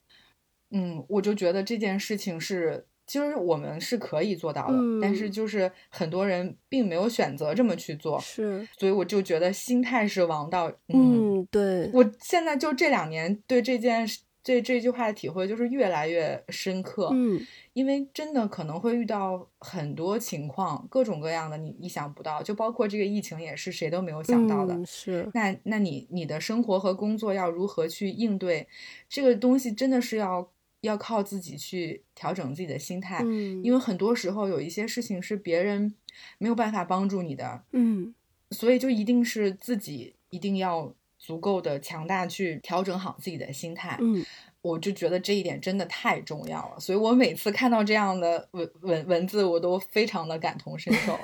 嗯，我就觉得这件事情是，其实我们是可以做到的，但是嗯就是很多人并没有选择这么去做，是，所以我就觉得心态是王道。嗯，嗯，对，我现在就这两年对这件事。这这句话的体会就是越来越深刻，嗯因为真的可能会遇到很多情况，各种各样的你意想不到，就包括这个疫情也是谁都没有想到的。嗯是，那那你你的生活和工作要如何去应对这个东西，真的是要要靠自己去调整自己的心态，嗯，因为很多时候有一些事情是别人没有办法帮助你的，嗯所以就一定是自己一定要足够的强大去调整好自己的心态。嗯我就觉得这一点真的太重要了，所以我每次看到这样的文文文字，我都非常的感同身受。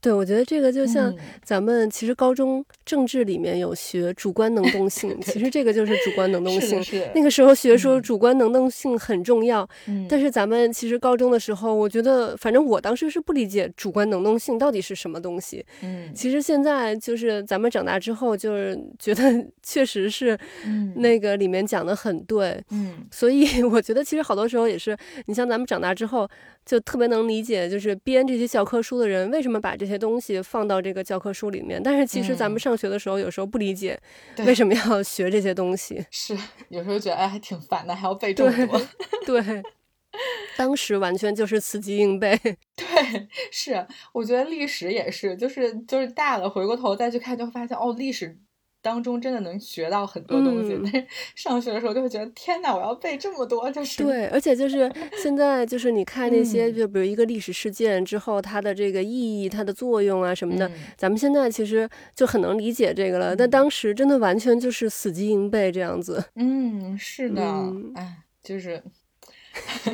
对，我觉得这个就像咱们其实高中政治里面有学主观能动性，其实这个就是主观能动性。那个时候学说主观能动性很重要，但是咱们其实高中的时候，我觉得反正我当时是不理解主观能动性到底是什么东西。嗯，其实现在就是咱们长大之后，就是觉得 确实是，那个里面讲的很对。嗯，所以我觉得其实好多时候也是，你像咱们长大之后。就特别能理解，就是编这些教科书的人为什么把这些东西放到这个教科书里面。但是其实咱们上学的时候，有时候不理解为什么要学这些东西。是，有时候觉得哎还挺烦的，还要背这么多。对，当时完全就是死记硬背。对，是，我觉得历史也是，就是就是大了回过头再去看，就发现哦，历史。当中真的能学到很多东西，但是上学的时候就会觉得天哪，我要背这么多，就是对，而且就是现在就是你看那些，就比如一个历史事件之后，它的这个意义、它的作用啊什么的，咱们现在其实就很能理解这个了。但当时真的完全就是死记硬背这样子。嗯，是的，哎，就是，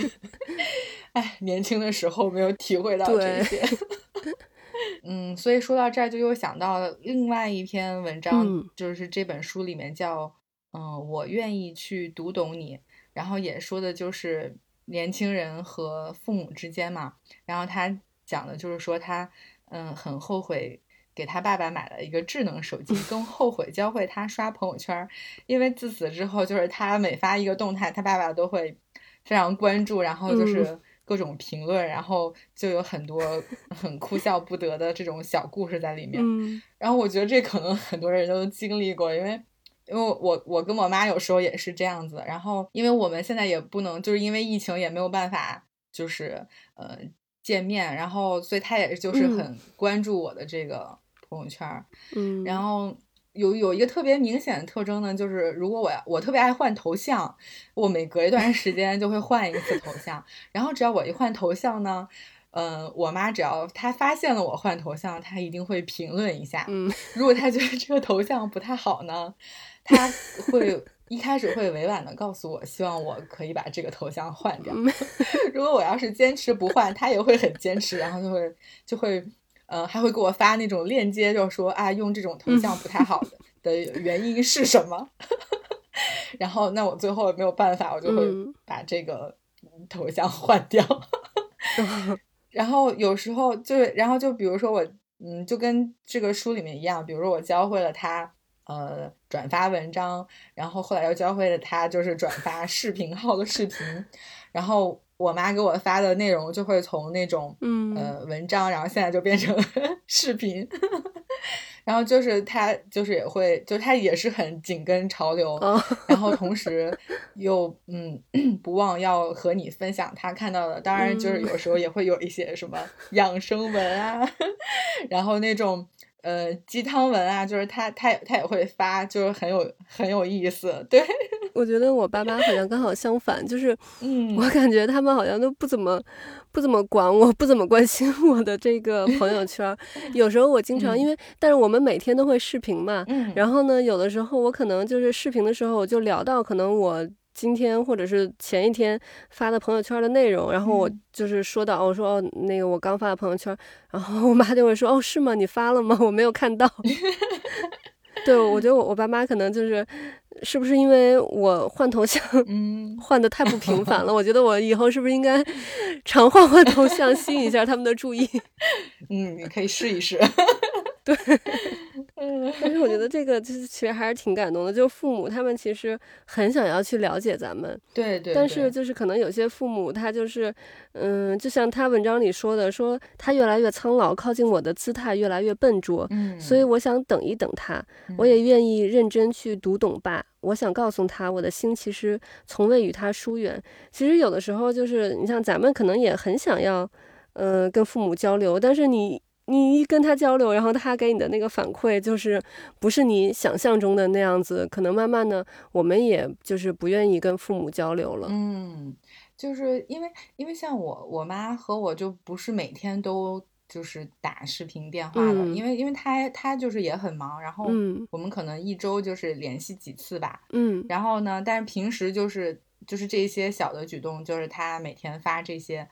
哎，年轻的时候没有体会到这些。嗯，所以说到这儿，就又想到另外一篇文章，就是这本书里面叫“嗯，我愿意去读懂你”，然后也说的就是年轻人和父母之间嘛。然后他讲的就是说他嗯很后悔给他爸爸买了一个智能手机，更后悔教会他刷朋友圈，因为自此之后，就是他每发一个动态，他爸爸都会非常关注，然后就是。各种评论，然后就有很多很哭笑不得的这种小故事在里面。然后我觉得这可能很多人都经历过，因为因为我我跟我妈有时候也是这样子。然后因为我们现在也不能，就是因为疫情也没有办法，就是呃见面。然后所以她也就是很关注我的这个朋友圈。嗯，然后。有有一个特别明显的特征呢，就是如果我要我特别爱换头像，我每隔一段时间就会换一次头像。然后只要我一换头像呢，嗯，我妈只要她发现了我换头像，她一定会评论一下。嗯，如果她觉得这个头像不太好呢，她会一开始会委婉的告诉我，希望我可以把这个头像换掉。如果我要是坚持不换，她也会很坚持，然后就会就会。嗯，还会给我发那种链接，就说啊，用这种头像不太好的的原因是什么？然后那我最后也没有办法，我就会把这个头像换掉。然后有时候就，然后就比如说我，嗯，就跟这个书里面一样，比如说我教会了他，呃，转发文章，然后后来又教会了他，就是转发视频号的视频，然后。我妈给我发的内容就会从那种呃文章，然后现在就变成 视频，然后就是她就是也会，就她也是很紧跟潮流，然后同时又嗯不忘要和你分享她看到的，当然就是有时候也会有一些什么养生文啊，然后那种。呃，鸡汤文啊，就是他，他他也会发，就是很有很有意思。对，我觉得我爸妈好像刚好相反，就是，嗯，我感觉他们好像都不怎么不怎么管我，不怎么关心我的这个朋友圈。有时候我经常因为，但是我们每天都会视频嘛，嗯，然后呢，有的时候我可能就是视频的时候，我就聊到可能我。今天或者是前一天发的朋友圈的内容，然后我就是说到，我说哦，那个我刚发的朋友圈，然后我妈就会说，哦，是吗？你发了吗？我没有看到。对，我觉得我我爸妈可能就是，是不是因为我换头像，嗯，换的太不频繁了？我觉得我以后是不是应该常换换头像，吸引一下他们的注意？嗯，你可以试一试。对，但是我觉得这个就是其实还是挺感动的，就是父母他们其实很想要去了解咱们，对对。但是就是可能有些父母他就是，嗯，就像他文章里说的，说他越来越苍老，靠近我的姿态越来越笨拙，嗯，所以我想等一等他，我也愿意认真去读懂爸。我想告诉他，我的心其实从未与他疏远。其实有的时候就是你像咱们可能也很想要，呃，跟父母交流，但是你。你一跟他交流，然后他给你的那个反馈就是不是你想象中的那样子，可能慢慢的我们也就是不愿意跟父母交流了。嗯，就是因为因为像我我妈和我就不是每天都就是打视频电话的，因为因为她她就是也很忙，然后我们可能一周就是联系几次吧。嗯，然后呢，但是平时就是就是这些小的举动，就是他每天发这些。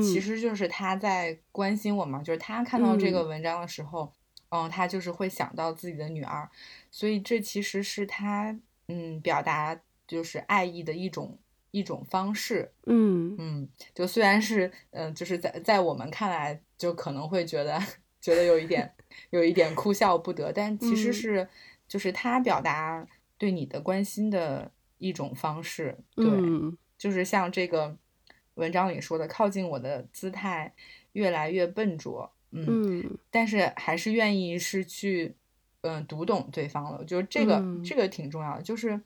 其实就是他在关心我嘛，就是他看到这个文章的时候，嗯，他就是会想到自己的女儿，所以这其实是他嗯表达就是爱意的一种一种方式。嗯嗯，就虽然是嗯，就是在在我们看来，就可能会觉得觉得有一点 有一点哭笑不得，但其实是就是他表达对你的关心的一种方式。对，就是像这个。文章里说的，靠近我的姿态越来越笨拙，嗯，但是还是愿意是去，嗯，读懂对方了。我觉得这个这个挺重要的，就是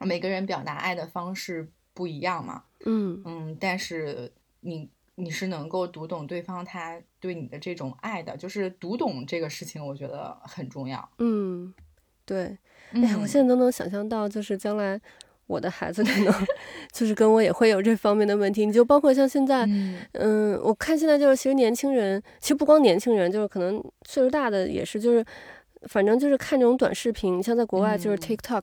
每个人表达爱的方式不一样嘛，嗯嗯，但是你你是能够读懂对方他对你的这种爱的，就是读懂这个事情，我觉得很重要。嗯，对，哎呀，我现在都能想象到，就是将来。我的孩子可能 就是跟我也会有这方面的问题，你就包括像现在，嗯，我看现在就是其实年轻人，其实不光年轻人，就是可能岁数大的也是，就是反正就是看这种短视频，像在国外就是 TikTok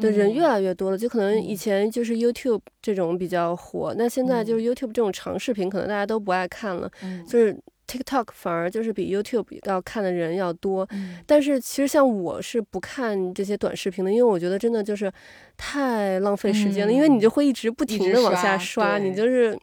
的人越来越多了，就可能以前就是 YouTube 这种比较火，那现在就是 YouTube 这种长视频可能大家都不爱看了，就是。TikTok 反而就是比 YouTube 要看的人要多，但是其实像我是不看这些短视频的，因为我觉得真的就是太浪费时间了，因为你就会一直不停的往下刷，你就是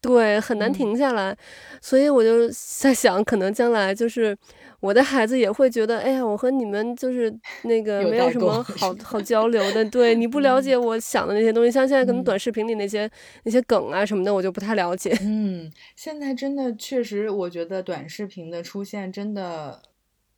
对很难停下来，所以我就在想，可能将来就是。我的孩子也会觉得，哎呀，我和你们就是那个没有什么好好交流的。对，你不了解我想的那些东西，像现在可能短视频里那些那些梗啊什么的，我就不太了解。嗯，现在真的确实，我觉得短视频的出现真的。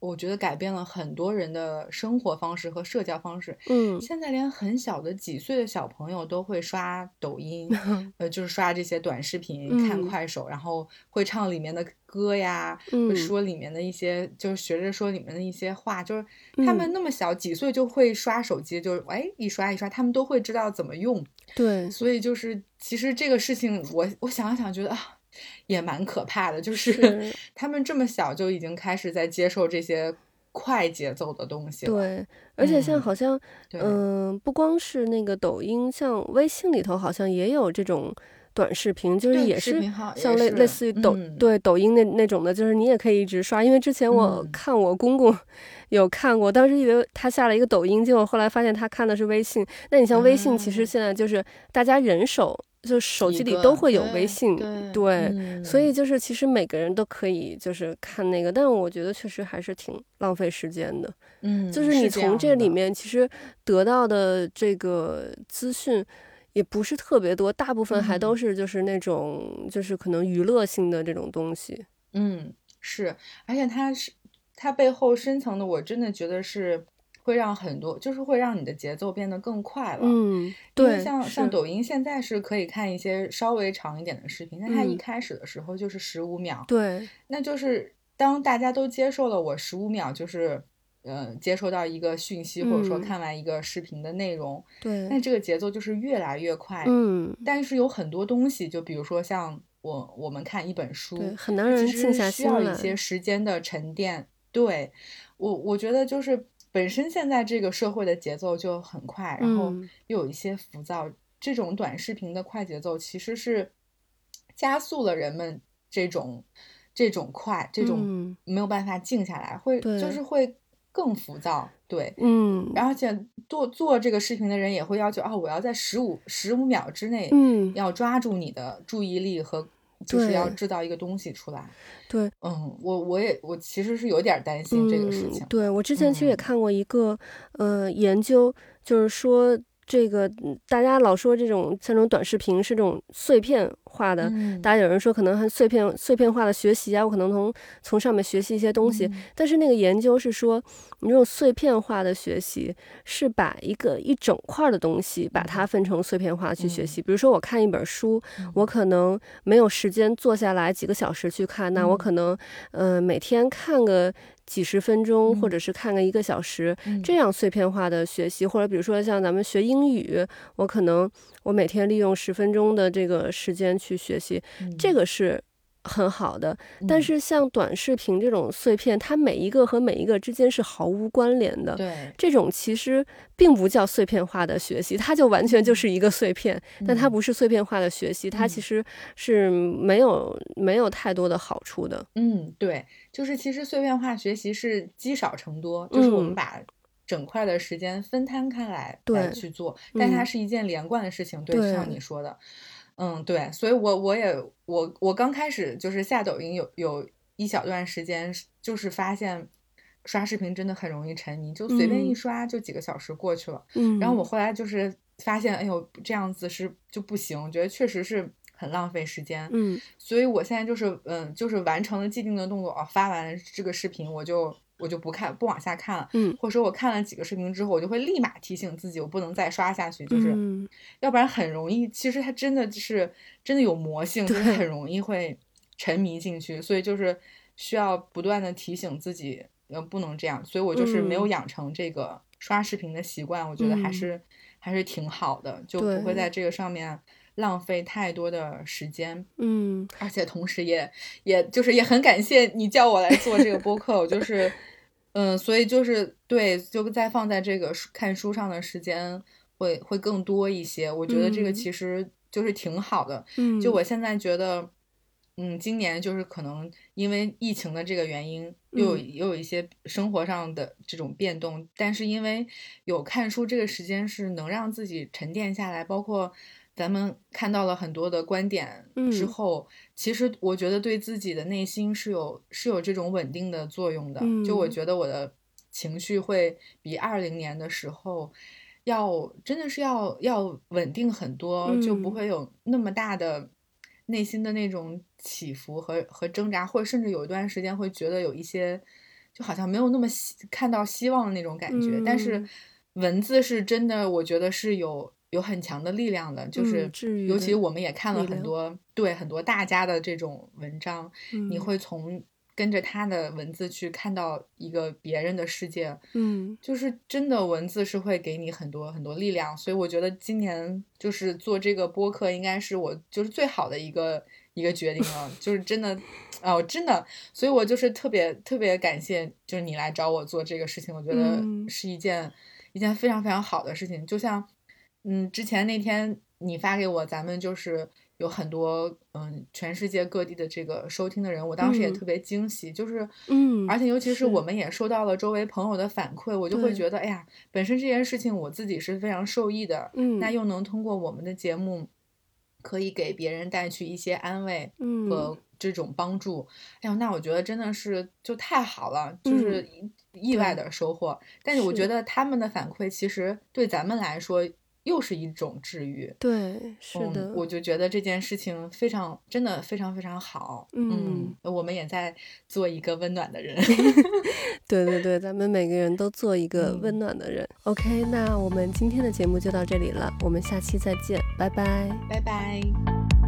我觉得改变了很多人的生活方式和社交方式。嗯，现在连很小的几岁的小朋友都会刷抖音，呃，就是刷这些短视频，看快手，然后会唱里面的歌呀，会说里面的一些，就是学着说里面的一些话，就是他们那么小几岁就会刷手机，就是哎一刷一刷，他们都会知道怎么用。对，所以就是其实这个事情，我我想想觉得啊。也蛮可怕的，就是 他们这么小就已经开始在接受这些快节奏的东西了。对，而且像好像，嗯，不光是那个抖音，像微信里头好像也有这种短视频，就是也是像类类似于抖对抖音那那种的，就是你也可以一直刷。因为之前我看我公公 有看过，当时以为他下了一个抖音，结果后来发现他看的是微信。那你像微信，其实现在就是大家人手。就手机里都会有微信，对，所以就是其实每个人都可以就是看那个，但是我觉得确实还是挺浪费时间的。嗯，就是你从这里面其实得到的这个资讯也不是特别多，大部分还都是就是那种就是可能娱乐性的这种东西。嗯，是，而且它是它背后深层的，我真的觉得是。会让很多，就是会让你的节奏变得更快了。嗯，对，像像抖音现在是可以看一些稍微长一点的视频，但它一开始的时候就是十五秒。对，那就是当大家都接受了我十五秒，就是呃接收到一个讯息，或者说看完一个视频的内容。对，那这个节奏就是越来越快。嗯，但是有很多东西，就比如说像我我们看一本书，很难人静下心来，需要一些时间的沉淀。对我，我觉得就是。本身现在这个社会的节奏就很快，然后又有一些浮躁，这种短视频的快节奏其实是加速了人们这种这种快，这种没有办法静下来，会就是会更浮躁。对，嗯，而且做做这个视频的人也会要求哦，我要在十五十五秒之内，嗯，要抓住你的注意力和。就是要制造一个东西出来，对，嗯，我我也我其实是有点担心这个事情。对我之前其实也看过一个呃研究，就是说。这个大家老说这种像这种短视频是这种碎片化的，大家有人说可能很碎片碎片化的学习啊，我可能从从上面学习一些东西。但是那个研究是说，你这种碎片化的学习是把一个一整块的东西把它分成碎片化去学习。比如说我看一本书，我可能没有时间坐下来几个小时去看，那我可能呃每天看个。几十分钟，或者是看个一个小时，这样碎片化的学习，或者比如说像咱们学英语，我可能我每天利用十分钟的这个时间去学习，这个是很好的。但是像短视频这种碎片，它每一个和每一个之间是毫无关联的。对，这种其实并不叫碎片化的学习，它就完全就是一个碎片，但它不是碎片化的学习，它其实是没有没有太多的好处的。嗯，对，就是其实碎片化学习是积少成多，就是我们把。整块的时间分摊开来来去做，但它是一件连贯的事情。对，像你说的，嗯，对，所以我我也我我刚开始就是下抖音有有一小段时间，就是发现刷视频真的很容易沉迷，就随便一刷就几个小时过去了。嗯，然后我后来就是发现，哎呦，这样子是就不行，我觉得确实是很浪费时间。嗯，所以我现在就是嗯，就是完成了既定的动作，哦发完这个视频我就。我就不看，不往下看了。嗯，或者说我看了几个视频之后，我就会立马提醒自己，我不能再刷下去，就是，要不然很容易。其实它真的就是真的有魔性，就是很容易会沉迷进去。所以就是需要不断的提醒自己，呃，不能这样。所以我就是没有养成这个刷视频的习惯，我觉得还是还是挺好的，就不会在这个上面浪费太多的时间。嗯，而且同时也也就是也很感谢你叫我来做这个播客，我就是。嗯，所以就是对，就再放在这个看书上的时间会会更多一些。我觉得这个其实就是挺好的。嗯，就我现在觉得，嗯，今年就是可能因为疫情的这个原因，又有又有一些生活上的这种变动，但是因为有看书这个时间是能让自己沉淀下来，包括。咱们看到了很多的观点之后，其实我觉得对自己的内心是有是有这种稳定的作用的。就我觉得我的情绪会比二零年的时候要真的是要要稳定很多，就不会有那么大的内心的那种起伏和和挣扎，或者甚至有一段时间会觉得有一些就好像没有那么希看到希望的那种感觉。但是文字是真的，我觉得是有。有很强的力量的，就是尤其我们也看了很多对很多大家的这种文章，你会从跟着他的文字去看到一个别人的世界，嗯，就是真的文字是会给你很多很多力量，所以我觉得今年就是做这个播客应该是我就是最好的一个一个决定了，就是真的哦真的，所以我就是特别特别感谢，就是你来找我做这个事情，我觉得是一件一件非常非常好的事情，就像。嗯，之前那天你发给我，咱们就是有很多嗯，全世界各地的这个收听的人，我当时也特别惊喜，就是嗯，而且尤其是我们也收到了周围朋友的反馈，我就会觉得，哎呀，本身这件事情我自己是非常受益的，嗯，那又能通过我们的节目，可以给别人带去一些安慰和这种帮助，哎呦，那我觉得真的是就太好了，就是意外的收获。但是我觉得他们的反馈其实对咱们来说。又是一种治愈，对，是的，我就觉得这件事情非常，真的非常非常好。嗯，我们也在做一个温暖的人。对对对，咱们每个人都做一个温暖的人。OK，那我们今天的节目就到这里了，我们下期再见，拜拜，拜拜。